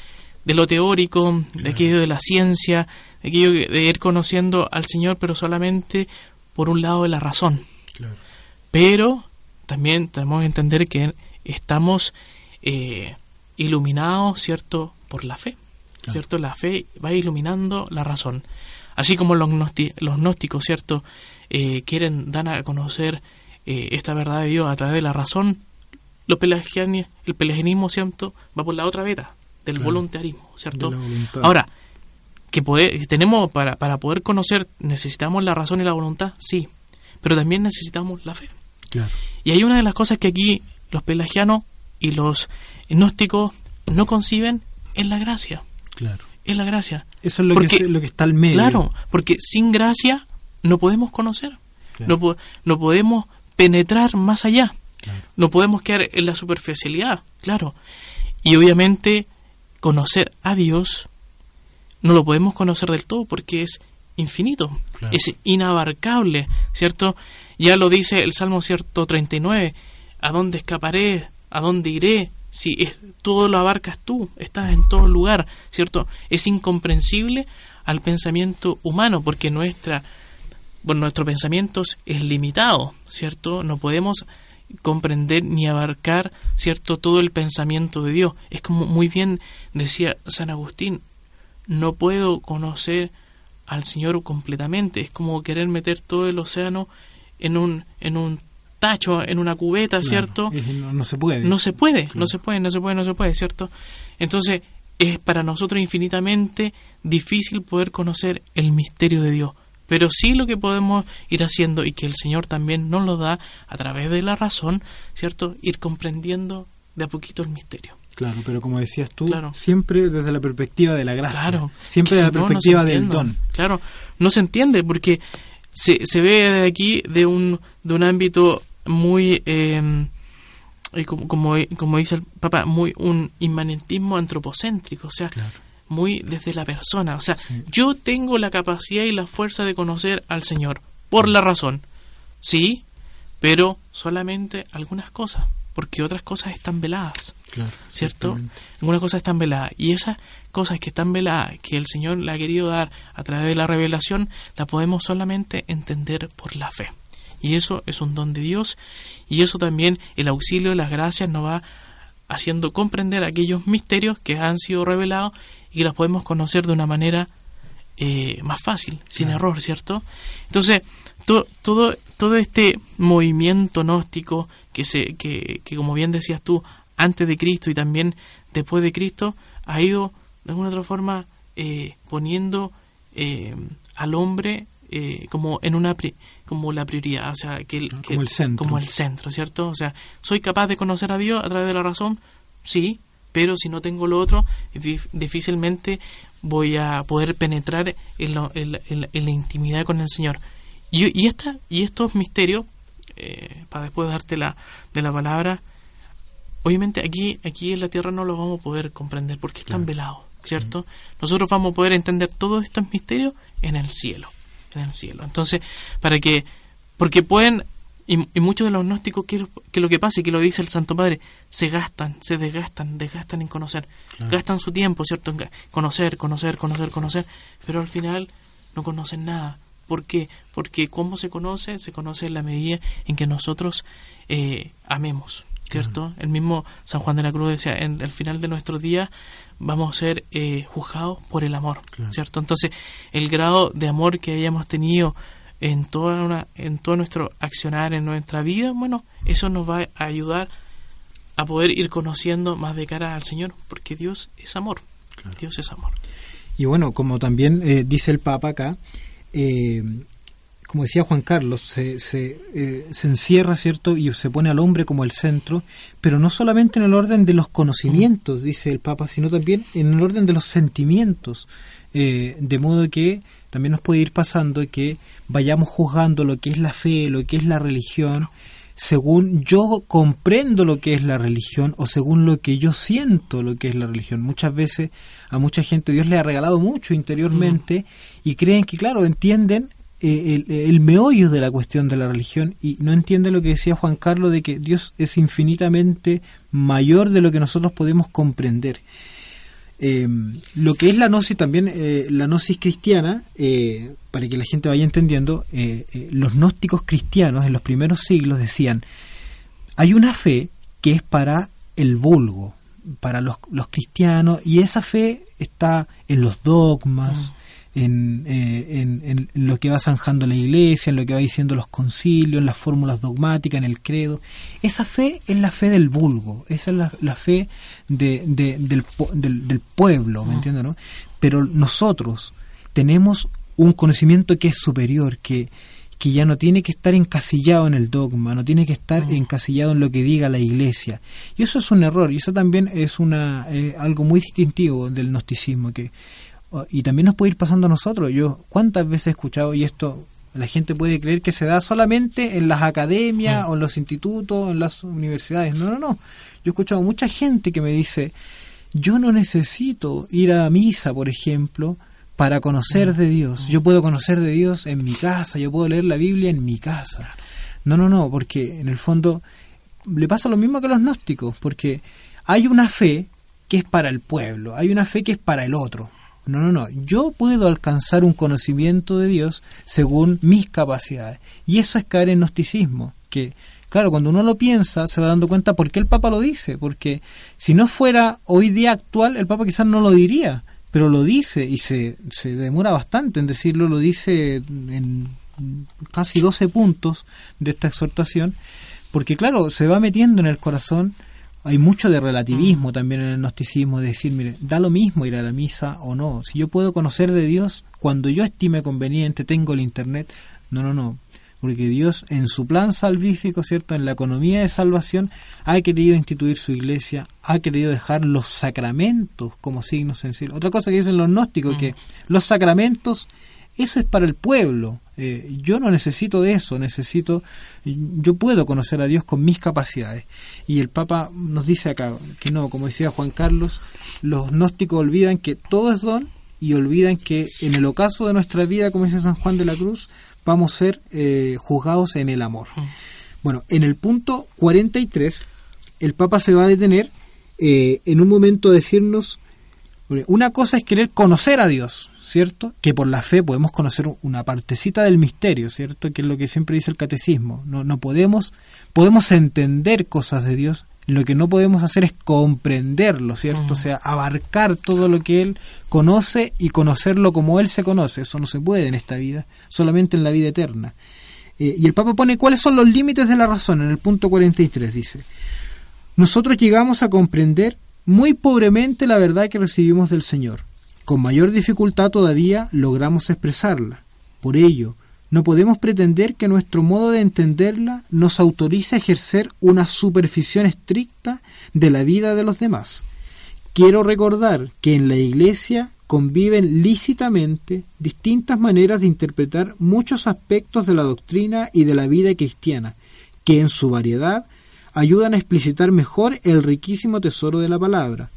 de lo teórico, de aquello de la ciencia, de aquello de ir conociendo al Señor, pero solamente por un lado de la razón. Pero también tenemos que entender que estamos eh, iluminados, ¿cierto?, por la fe. ¿Cierto? La fe va iluminando la razón. Así como los, los gnósticos, ¿cierto?, eh, quieren dar a conocer eh, esta verdad de Dios a través de la razón, los el pelagianismo, ¿cierto?, va por la otra veta, del voluntarismo, ¿cierto? Ahora, que tenemos para, para poder conocer, necesitamos la razón y la voluntad, sí, pero también necesitamos la fe. Y hay una de las cosas que aquí los pelagianos y los gnósticos no conciben es la gracia. Claro. Es la gracia. Eso es lo, que, lo que está al medio. Claro, porque sin gracia no podemos conocer. No, no podemos penetrar más allá. No podemos quedar en la superficialidad, claro. Y obviamente conocer a Dios no lo podemos conocer del todo porque es infinito, es inabarcable, ¿cierto? Ya lo dice el Salmo cierto 39, ¿a dónde escaparé? ¿A dónde iré? Si es, todo lo abarcas tú, estás en todo lugar, ¿cierto? Es incomprensible al pensamiento humano porque nuestra bueno, nuestro pensamiento es limitado, ¿cierto? No podemos comprender ni abarcar, ¿cierto? Todo el pensamiento de Dios. Es como muy bien decía San Agustín, no puedo conocer al Señor completamente, es como querer meter todo el océano en un en un tacho, en una cubeta, ¿cierto? no, se puede. No se puede, no se puede, no se puede, no se puede, ¿cierto? Entonces, es para nosotros infinitamente difícil poder conocer el misterio de Dios. Pero sí lo que podemos ir haciendo y que el Señor también nos lo da a través de la razón, ¿cierto? Ir comprendiendo de a poquito el misterio. Claro, pero como decías tú, siempre desde la perspectiva de la gracia. Claro, siempre desde la perspectiva del don. Claro, no se entiende porque se, se ve de aquí de un, de un ámbito muy, eh, como, como, como, dice el Papa, muy un inmanentismo antropocéntrico, o sea, muy desde la persona. O sea, yo tengo la capacidad y la fuerza de conocer al Señor por la razón, sí, pero solamente algunas cosas porque otras cosas están veladas, ¿cierto? Algunas cosas están veladas y esas cosas que están veladas, que el Señor le ha querido dar a través de la revelación, la podemos solamente entender por la fe. Y eso es un don de Dios y eso también el auxilio de las gracias nos va haciendo comprender aquellos misterios que han sido revelados y que los podemos conocer de una manera eh, más fácil, sin error, ¿cierto? Entonces, todo, todo este movimiento gnóstico que, se, que, que, como bien decías tú, antes de Cristo y también después de Cristo, ha ido de alguna otra forma eh, poniendo eh, al hombre eh, como en una como la prioridad, o sea, que, como el centro, como el centro, ¿cierto? O sea, soy capaz de conocer a Dios a través de la razón, sí, pero si no tengo lo otro, difícilmente voy a poder penetrar en, en la intimidad con el Señor. Y, y, esta, y estos misterios, eh, para después darte la, de la palabra, obviamente aquí, aquí en la tierra no los vamos a poder comprender porque están velados, ¿cierto? Nosotros vamos a poder entender todos estos misterios en el cielo, en el cielo. Entonces, para que, porque pueden, y, muchos de los gnósticos, que, que, lo que pasa y que lo dice el Santo Padre, se gastan, se desgastan, desgastan en conocer, gastan su tiempo, ¿cierto? En conocer, conocer, conocer, conocer, pero al final no conocen nada ¿Por qué? Porque cómo se conoce, se conoce en la medida en que nosotros eh, amemos, ¿cierto? El mismo San Juan de la Cruz decía, en el final de nuestros días vamos a ser eh, juzgados por el amor, ¿cierto? Entonces, el grado de amor que hayamos tenido en toda una, en todo nuestro accionar en nuestra vida, bueno, eso nos va a ayudar a poder ir conociendo más de cara al Señor, porque Dios es amor, Dios es amor. Y bueno, como también eh, dice el Papa acá, eh, como decía Juan Carlos, se, se, eh, se, encierra, ¿cierto? Y se pone al hombre como el centro, pero no solamente en el orden de los conocimientos, dice el Papa, sino también en el orden de los sentimientos. Eh, de modo que también nos puede ir pasando que vayamos juzgando lo que es la fe, lo que es la religión, según yo comprendo lo que es la religión o según lo que yo siento lo que es la religión. Muchas veces a mucha gente Dios le ha regalado mucho interiormente mm. y creen que, claro, entienden eh, el, meollo de la cuestión de la religión y no entienden lo que decía Juan Carlos de que Dios es infinitamente mayor de lo que nosotros podemos comprender. eh, lo que es la gnosis también, eh, la gnosis cristiana, eh, para que la gente vaya entendiendo, eh, los gnósticos cristianos en los primeros siglos decían, hay una fe que es para el vulgo, para los, los cristianos, y esa fe está en los dogmas, en, eh, en- en lo que va zanjando la iglesia, en lo que va diciendo los concilios, en las fórmulas dogmáticas, en el credo. Esa fe es la fe del vulgo, esa es la, la fe de- de- del, del, del pueblo, ¿me entiendes? No? Pero nosotros tenemos un conocimiento que es superior, que, que ya no tiene que estar encasillado en el dogma, no tiene que estar encasillado en lo que diga la iglesia. Y eso es un error, y eso también es una eh, algo muy distintivo del gnosticismo, que y también nos puede ir pasando a nosotros. Yo cuántas veces he escuchado y esto la gente puede creer que se da solamente en las academias o en los institutos, en las universidades. No, no, no. Yo he escuchado mucha gente que me dice, yo no necesito ir a misa, por ejemplo, para conocer de Dios. Yo puedo conocer de Dios en mi casa, yo puedo leer la Biblia en mi casa. No, no, no, porque en el fondo le pasa lo mismo que a los gnósticos, porque hay una fe que es para el pueblo, hay una fe que es para el otro. No, no, no. Yo puedo alcanzar un conocimiento de Dios según mis capacidades. Y eso es caer en gnosticismo. Que, claro, cuando uno lo piensa, se va dando cuenta por qué el Papa lo dice. Porque si no fuera hoy día actual, el Papa quizás no lo diría. Pero lo dice y se, se demora bastante en decirlo. Lo dice en casi 12 puntos de esta exhortación. Porque, claro, se va metiendo en el corazón hay mucho de relativismo también en el gnosticismo, de decir, mire, da lo mismo ir a la misa o no. Si yo puedo conocer de Dios cuando yo estime conveniente, tengo el Internet. No, no, no. Porque Dios en su plan salvífico, ¿cierto? En la economía de salvación, ha querido instituir su iglesia, ha querido dejar los sacramentos como signos sensibles. Otra cosa que dicen los gnósticos, que los sacramentos, eso es para el pueblo. Eh, yo no necesito de eso, necesito, yo puedo conocer a Dios con mis capacidades. Y el Papa nos dice acá que no, como decía Juan Carlos, los gnósticos olvidan que todo es don y olvidan que en el ocaso de nuestra vida, como dice San Juan de la Cruz, vamos a ser eh, juzgados en el amor. Bueno, en el punto 43, el Papa se va a detener eh, en un momento a decirnos, una cosa es querer conocer a Dios, ¿cierto? Que por la fe podemos conocer una partecita del misterio, ¿cierto? Que es lo que siempre dice el catecismo. No, no podemos, podemos entender cosas de Dios, lo que no podemos hacer es comprenderlo, ¿cierto? O sea, abarcar todo lo que Él conoce y conocerlo como Él se conoce. Eso no se puede en esta vida, solamente en la vida eterna. Eh, y el Papa pone cuáles son los límites de la razón en el punto 43, dice. Nosotros llegamos a comprender muy pobremente la verdad que recibimos del Señor. Con mayor dificultad todavía logramos expresarla. Por ello, no podemos pretender que nuestro modo de entenderla nos autorice a ejercer una supervisión estricta de la vida de los demás. Quiero recordar que en la Iglesia conviven lícitamente distintas maneras de interpretar muchos aspectos de la doctrina y de la vida cristiana, que en su variedad ayudan a explicitar mejor el riquísimo tesoro de la palabra.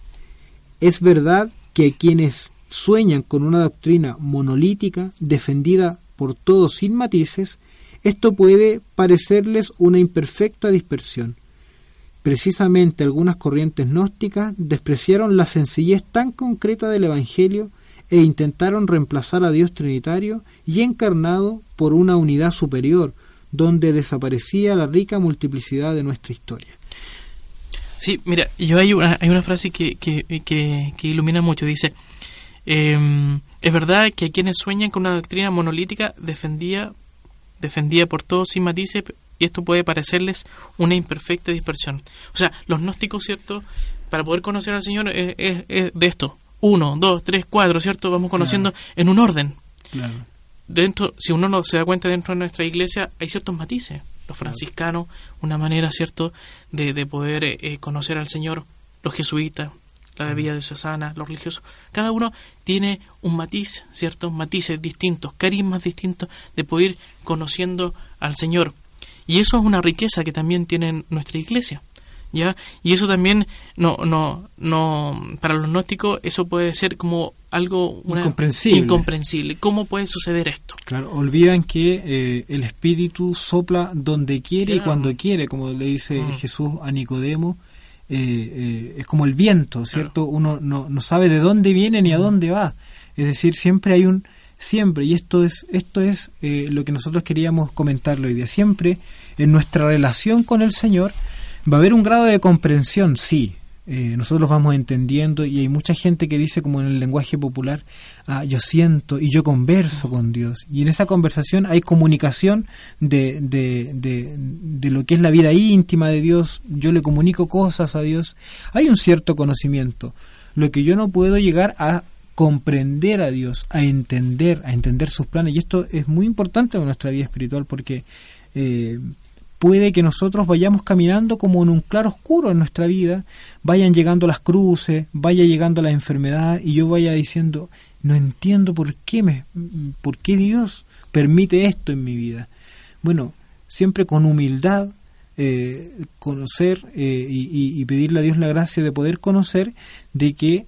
Es verdad que quienes sueñan con una doctrina monolítica defendida por todos sin matices, esto puede parecerles una imperfecta dispersión. Precisamente algunas corrientes gnósticas despreciaron la sencillez tan concreta del Evangelio e intentaron reemplazar a Dios Trinitario y encarnado por una unidad superior, donde desaparecía la rica multiplicidad de nuestra historia. Sí, mira, yo hay una, hay una frase que, que, que, que ilumina mucho. Dice, eh, es verdad que quienes sueñan con una doctrina monolítica defendía, defendía por todos sin matices y esto puede parecerles una imperfecta dispersión. O sea, los gnósticos, ¿cierto? Para poder conocer al Señor es, es, es de esto. Uno, dos, tres, cuatro, ¿cierto? Vamos conociendo claro. en un orden. Claro. Dentro, si uno no se da cuenta dentro de nuestra iglesia, hay ciertos matices. Los franciscanos, una manera, ¿cierto?, de, de poder eh, conocer al Señor. Los jesuitas, la bebida diocesana, los religiosos. Cada uno tiene un matiz, ¿cierto? Matices distintos, carismas distintos de poder ir conociendo al Señor. Y eso es una riqueza que también tiene nuestra iglesia. ¿Ya? Y eso también no no no para los gnósticos eso puede ser como algo una, incomprensible. incomprensible. ¿Cómo puede suceder esto? Claro, olvidan que eh, el espíritu sopla donde quiere claro. y cuando quiere, como le dice mm. Jesús a Nicodemo eh, eh, es como el viento, ¿cierto? Uno no, no sabe de dónde viene ni a dónde va. Es decir, siempre hay un siempre y esto es esto es eh, lo que nosotros queríamos comentarlo hoy día. Siempre en nuestra relación con el Señor va a haber un grado de comprensión, sí, eh, nosotros vamos entendiendo y hay mucha gente que dice como en el lenguaje popular, ah, yo siento y yo converso con Dios. Y en esa conversación hay comunicación de, de, de, de, lo que es la vida íntima de Dios, yo le comunico cosas a Dios, hay un cierto conocimiento. Lo que yo no puedo llegar a comprender a Dios, a entender, a entender sus planes. Y esto es muy importante en nuestra vida espiritual porque eh, puede que nosotros vayamos caminando como en un claro oscuro en nuestra vida, vayan llegando las cruces, vaya llegando la enfermedad y yo vaya diciendo, no entiendo por qué me, por qué Dios permite esto en mi vida. Bueno, siempre con humildad, eh, conocer eh, y, pedirle a Dios la gracia de poder conocer de que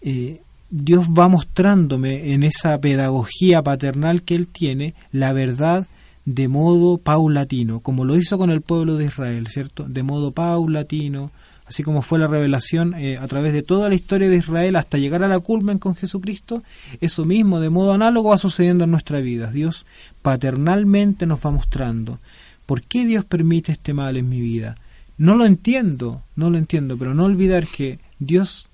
eh, Dios va mostrándome en esa pedagogía paternal que Él tiene la verdad de modo paulatino, como lo hizo con el pueblo de Israel, ¿cierto? De modo paulatino, así como fue la revelación eh, a través de toda la historia de Israel hasta llegar a la culmen con Jesucristo, eso mismo de modo análogo va sucediendo en nuestra vida. Dios paternalmente nos va mostrando por qué Dios permite este mal en mi vida. No lo entiendo, no lo entiendo, pero no olvidar que Dios,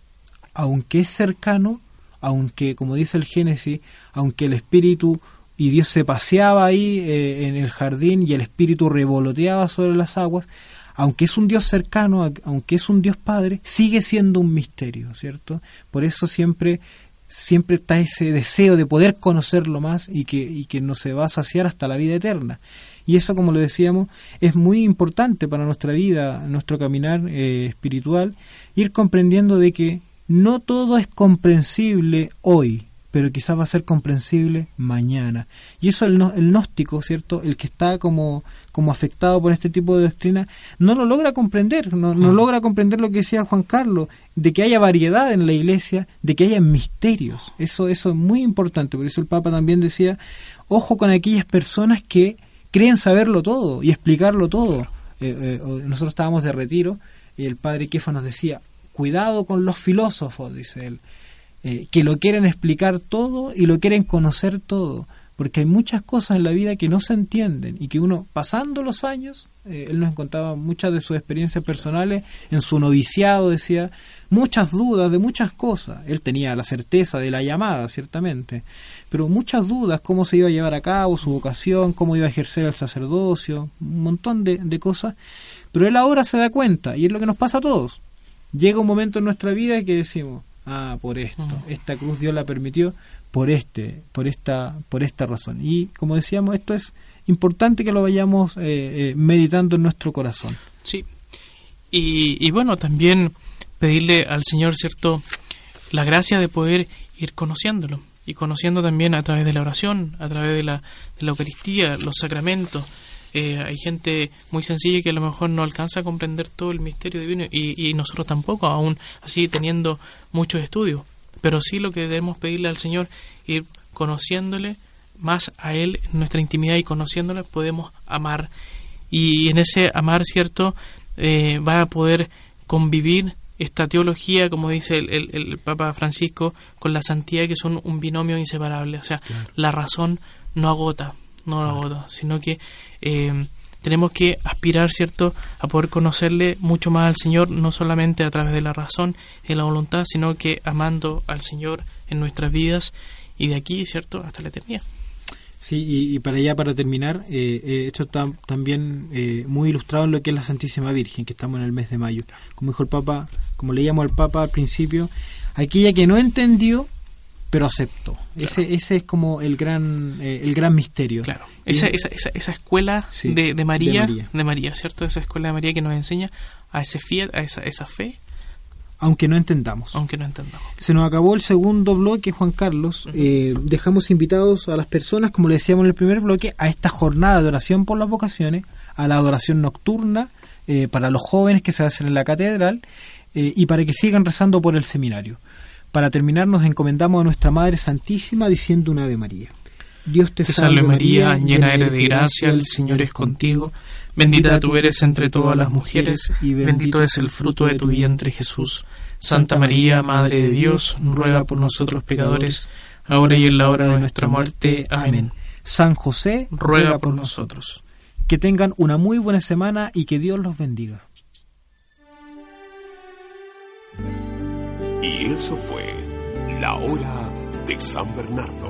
aunque es cercano, aunque, como dice el Génesis, aunque el Espíritu y Dios se paseaba ahí eh, en el jardín y el espíritu revoloteaba sobre las aguas, aunque es un Dios cercano, aunque es un Dios Padre, sigue siendo un misterio, ¿cierto? Por eso siempre siempre está ese deseo de poder conocerlo más y que, y que no se va a saciar hasta la vida eterna. Y eso, como lo decíamos, es muy importante para nuestra vida, nuestro caminar eh, espiritual, ir comprendiendo de que no todo es comprensible hoy, pero quizás va a ser comprensible mañana. Y eso el, el gnóstico, ¿cierto? El que está como, como afectado por este tipo de doctrina, no lo logra comprender, no, no logra comprender lo que decía Juan Carlos, de que haya variedad en la iglesia, de que haya misterios. Eso, eso es muy importante, por eso el Papa también decía, ojo con aquellas personas que creen saberlo todo y explicarlo todo. Eh, eh, nosotros estábamos de retiro y el padre Kefa nos decía, cuidado con los filósofos, dice él eh, que lo quieren explicar todo y lo quieren conocer todo, porque hay muchas cosas en la vida que no se entienden y que uno, pasando los años, eh, él nos contaba muchas de sus experiencias personales, en su noviciado decía, muchas dudas de muchas cosas, él tenía la certeza de la llamada, ciertamente, pero muchas dudas, cómo se iba a llevar a cabo su vocación, cómo iba a ejercer el sacerdocio, un montón de, de cosas, pero él ahora se da cuenta, y es lo que nos pasa a todos. Llega un momento en nuestra vida que decimos, ah, por esto, esta cruz Dios la permitió por este, por esta, por esta razón. Y como decíamos, esto es importante que lo vayamos eh, eh, meditando en nuestro corazón. Sí. Y, y, bueno, también pedirle al Señor, ¿cierto?, la gracia de poder ir conociéndolo y conociendo también a través de la oración, a través de la, de la Eucaristía, los sacramentos, eh, hay gente muy sencilla que a lo mejor no alcanza a comprender todo el misterio divino y, y, nosotros tampoco, aún así teniendo muchos estudios. Pero sí lo que debemos pedirle al Señor, ir conociéndole más a Él en nuestra intimidad y conociéndole podemos amar. Y en ese amar, ¿cierto? Eh, va a poder convivir esta teología, como dice el, el, el, Papa Francisco, con la santidad, que son un binomio inseparable. O sea, claro. la razón no agota, no lo agota, sino que eh, tenemos que aspirar, ¿cierto?, a poder conocerle mucho más al Señor, no solamente a través de la razón y la voluntad, sino que amando al Señor en nuestras vidas y de aquí, ¿cierto?, hasta la eternidad. Sí, y, para allá, para terminar, eh, esto está también eh, muy ilustrado en lo que es la Santísima Virgen, que estamos en el mes de mayo. Como dijo el Papa, como leíamos al Papa al principio, aquella que no entendió pero acepto. Claro. Ese, ese es como el gran, eh, el gran misterio. Claro. Esa, esa, esa, esa escuela sí, de, de, María, de, María, de María, ¿cierto? Esa escuela de María que nos enseña a ese fiel, a esa, esa fe. Aunque no entendamos. Aunque no entendamos. Se nos acabó el segundo bloque, Juan Carlos. Uh -huh. eh, dejamos invitados a las personas, como le decíamos en el primer bloque, a esta jornada de oración por las vocaciones, a la adoración nocturna eh, para los jóvenes que se hacen en la catedral eh, y para que sigan rezando por el seminario. Para terminar, nos encomendamos a nuestra Madre Santísima diciendo un Ave María. Dios te, te salve María, llena eres de gracia, el Señor es contigo. Bendita tú eres entre todas las mujeres, y bendito es el fruto de tu vientre Jesús. Santa María, Madre de Dios, ruega por nosotros pecadores, ahora y en la hora de nuestra muerte. Amén. San José, Ruega por nosotros. Que tengan una muy buena semana y que Dios los bendiga. Y eso fue la hora de San Bernardo.